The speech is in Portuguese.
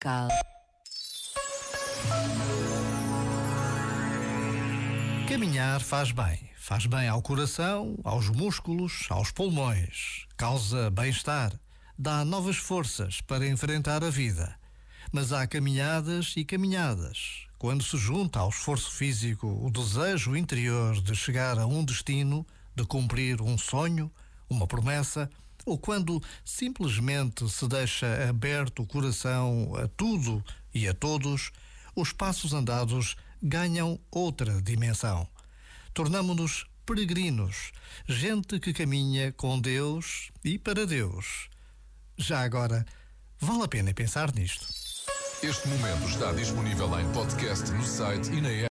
Cal. Caminhar faz bem. Faz bem ao coração, aos músculos, aos pulmões. Causa bem-estar. Dá novas forças para enfrentar a vida. Mas há caminhadas e caminhadas. Quando se junta ao esforço físico o desejo interior de chegar a um destino, de cumprir um sonho, uma promessa, ou quando simplesmente se deixa aberto o coração a tudo e a todos, os passos andados ganham outra dimensão. Tornamo-nos peregrinos, gente que caminha com Deus e para Deus. Já agora, vale a pena pensar nisto. Este momento está disponível em podcast no site e na app.